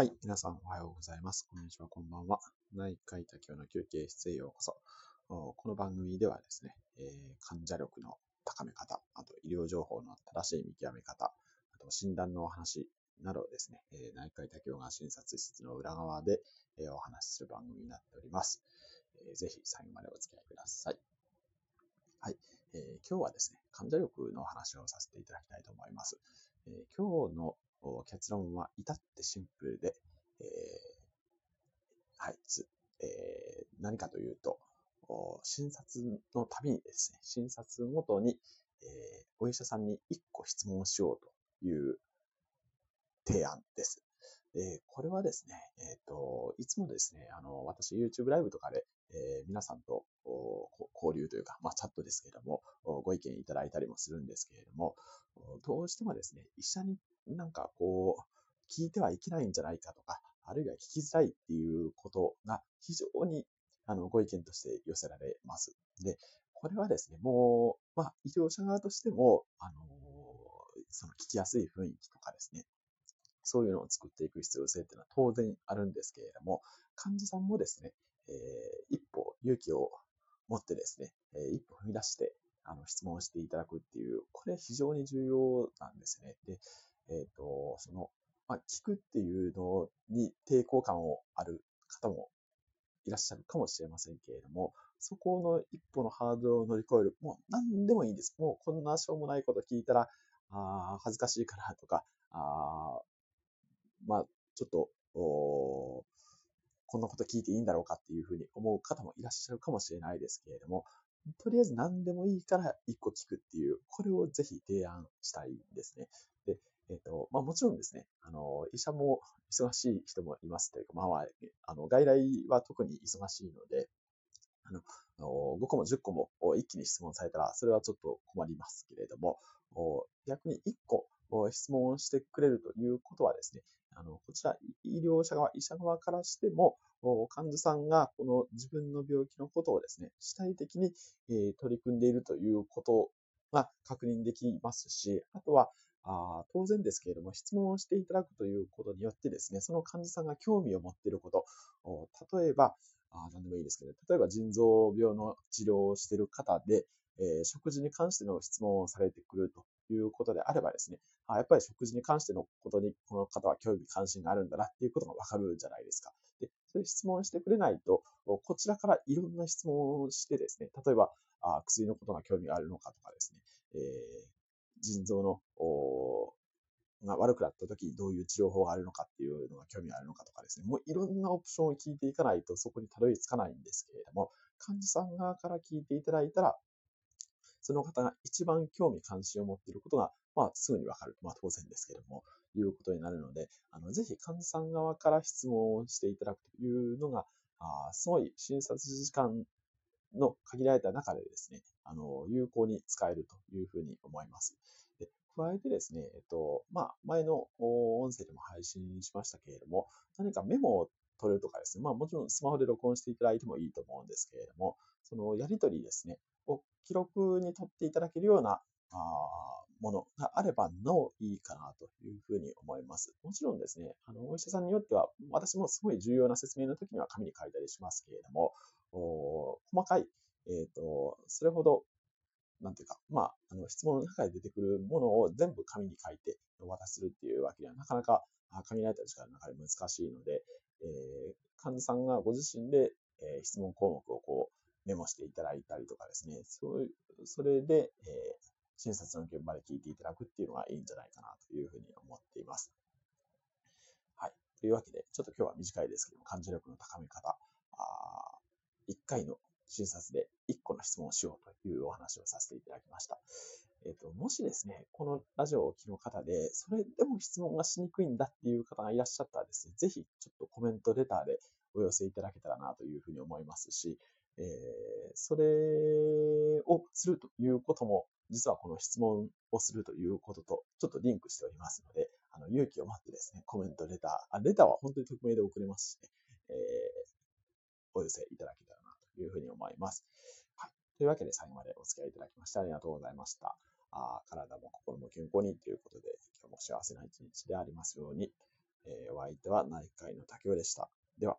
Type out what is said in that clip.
はい。皆さんおはようございます。こんにちは、こんばんは。内科医多教の休憩室へようこそ。この番組ではですね、えー患者力の高め方、あと医療情報の正しい見極め方、あと診断のお話などをですね、えー内科医多教が診察室の裏側で、えーお話しする番組になっております。えーぜひ最後までお付き合いください。はい。えー今日はですね、患者力の話をさせていただきたいと思います。えー今日の結論は至ってシンプルで、えーはい、つえー何かというと、診察のたびにですね、診察ごとに、えーお医者さんに1個質問しようという提案です。でこれはですね、えっ、と、いつもですね、あの、私 YouTube ライブとかで、え皆さんと交流というか、まあ、チャットですけれども、ご意見いただいたりもするんですけれども、どうしてもですね、医者になんかこう、聞いてはいけないんじゃないかとか、あるいは聞きづらいっていうことが非常にあのご意見として寄せられます。で、これはですね、もう、まあ、医療者側としても、あのその聞きやすい雰囲気とかですね、そういうのを作っていく必要性っていうのは当然あるんですけれども、患者さんもですね、えー一歩勇気を持ってですね、えー一歩踏み出して、あの、質問していただくっていう、これ非常に重要なんですね。で、えっ、と、その、まあ、聞くっていうのに抵抗感をある方もいらっしゃるかもしれませんけれども、そこの一歩のハードルを乗り越える、もう何でもいいんです。もうこんなしょうもないこと聞いたら、あー恥ずかしいからとか、あまあ、ちょっと、こんなこと聞いていいんだろうかっていうふうに思う方もいらっしゃるかもしれないですけれども、とりあえず何でもいいから一個聞くっていう、これをぜひ提案したいんですね。で、えっ、と、まあもちろんですね、あの、医者も忙しい人もいますというか、まああ、の、外来は特に忙しいので、あの、5個も10個も一気に質問されたら、それはちょっと困りますけれども、逆に1個質問をしてくれるということはですね、あの、こちら医療者側、医者側からしても、患者さんがこの自分の病気のことをですね、主体的に、取り組んでいるということが確認できますし、あとは、あ当然ですけれども、質問をしていただくということによってですね、その患者さんが興味を持っていること、例えば、あ何でもいいですけど、例えば腎臓病の治療をしている方で、えー食事に関しての質問をされてくると。いうことであればですね、あやっぱり食事に関してのことにこの方は興味関心があるんだなっていうことがわかるじゃないですか。で、そういう質問してくれないと、こちらからいろんな質問をしてですね、例えば、あ薬のことが興味があるのかとかですね、えー腎臓のが悪くなった時どういう治療法があるのかっていうのが興味があるのかとかですね、もういろんなオプションを聞いていかないとそこにたどり着かないんですけれども、患者さん側から聞いていただいたら、その方が一番興味関心を持っていることが、まあ、すぐにわかる。まあ、当然ですけれども、いうことになるので、あの、ぜひ患者さん側から質問をしていただくというのが、あすごい診察時間の限られた中でですね、あの、有効に使えるというふうに思います。で加えてですね、えっと、まあ、前の音声でも配信しましたけれども、何かメモを取るとかですね、まあもちろんスマホで録音していただいてもいいと思うんですけれども、そのやりとりですね、記録に取っていただけるようなあものがあればなおいいかなというふうに思います。もちろんですね、あの、お医者さんによっては、私もすごい重要な説明の時には紙に書いたりしますけれども、お細かい、えっ、と、それほど、なんていうか、まあ、あの、質問の中で出てくるものを全部紙に書いてお渡しするっていうわけにはなかなかあ限られた時間の中で難しいので、えー患者さんがご自身で、えー質問項目をこうメモしていただいたりとかですね、そういう、それで、えー診察の現場で聞いていただくっていうのがいいんじゃないかなというふうに思っています。はい。というわけで、ちょっと今日は短いですけども、感情力の高め方、あ1回の診察で1個の質問をしようというお話をさせていただきました。えっ、と、もしですね、このラジオをお聞きの方で、それでも質問がしにくいんだっていう方がいらっしゃったらですね、ぜひちょっとコメント、レターでお寄せいただけたらなというふうに思いますし、えーそれをするということも、実はこの質問をするということとちょっとリンクしておりますので、あの勇気を持ってですね、コメント、レター、あレターは本当に匿名で送れますしね、えーお寄せいただけたらなというふうに思います。はい。というわけで最後までお付き合いいただきましてありがとうございました。あ体も心も健康にということで、今日も幸せな一日でありますように。えー、お相手は内科医の竹雄でした。では。